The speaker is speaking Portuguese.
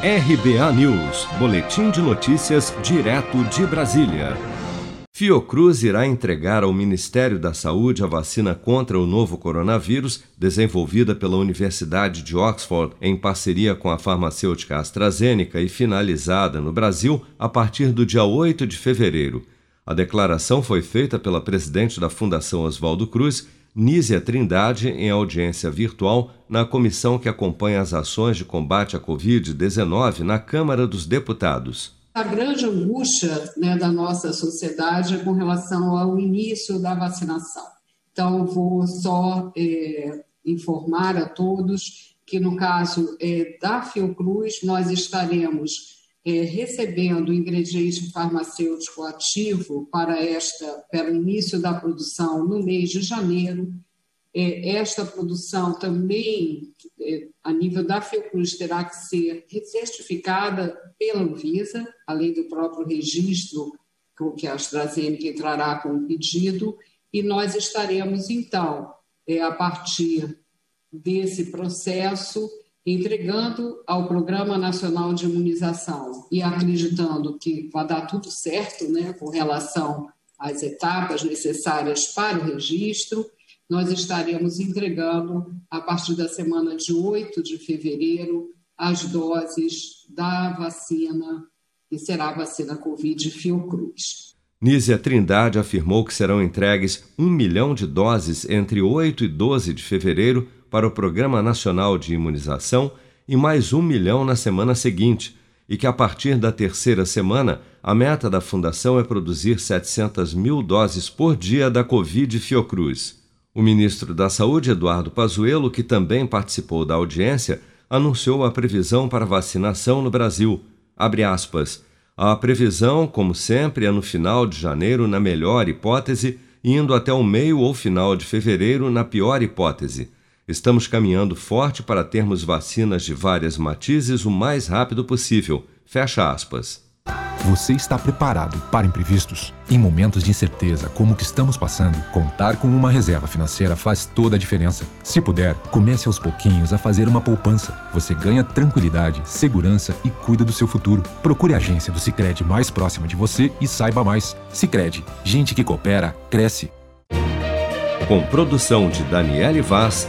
RBA News, Boletim de Notícias, direto de Brasília. Fiocruz irá entregar ao Ministério da Saúde a vacina contra o novo coronavírus, desenvolvida pela Universidade de Oxford em parceria com a farmacêutica AstraZeneca e finalizada no Brasil a partir do dia 8 de fevereiro. A declaração foi feita pela presidente da Fundação Oswaldo Cruz, Nízia Trindade, em audiência virtual na comissão que acompanha as ações de combate à Covid-19 na Câmara dos Deputados. A grande angústia né, da nossa sociedade é com relação ao início da vacinação. Então, vou só é, informar a todos que, no caso é, da Fiocruz, nós estaremos é, recebendo ingrediente farmacêutico ativo para esta para o início da produção no mês de janeiro. É, esta produção também, é, a nível da Fiocruz, terá que ser certificada pela Anvisa, além do próprio registro com que a AstraZeneca entrará com o pedido, e nós estaremos, então, é, a partir desse processo, entregando ao Programa Nacional de Imunização e acreditando que vai dar tudo certo né, com relação às etapas necessárias para o registro, nós estaremos entregando, a partir da semana de 8 de fevereiro, as doses da vacina, que será a vacina Covid Fiocruz. Nízia Trindade afirmou que serão entregues um milhão de doses entre 8 e 12 de fevereiro para o Programa Nacional de Imunização e mais um milhão na semana seguinte, e que a partir da terceira semana a meta da Fundação é produzir 700 mil doses por dia da Covid Fiocruz. O ministro da Saúde, Eduardo Pazuello, que também participou da audiência, anunciou a previsão para vacinação no Brasil. Abre aspas. A previsão, como sempre, é no final de janeiro, na melhor hipótese, indo até o meio ou final de fevereiro, na pior hipótese. Estamos caminhando forte para termos vacinas de várias matizes o mais rápido possível. Fecha aspas. Você está preparado para imprevistos? Em momentos de incerteza como o que estamos passando, contar com uma reserva financeira faz toda a diferença. Se puder, comece aos pouquinhos a fazer uma poupança. Você ganha tranquilidade, segurança e cuida do seu futuro. Procure a agência do Sicredi mais próxima de você e saiba mais. Sicredi, gente que coopera cresce. Com produção de Daniele Vaz,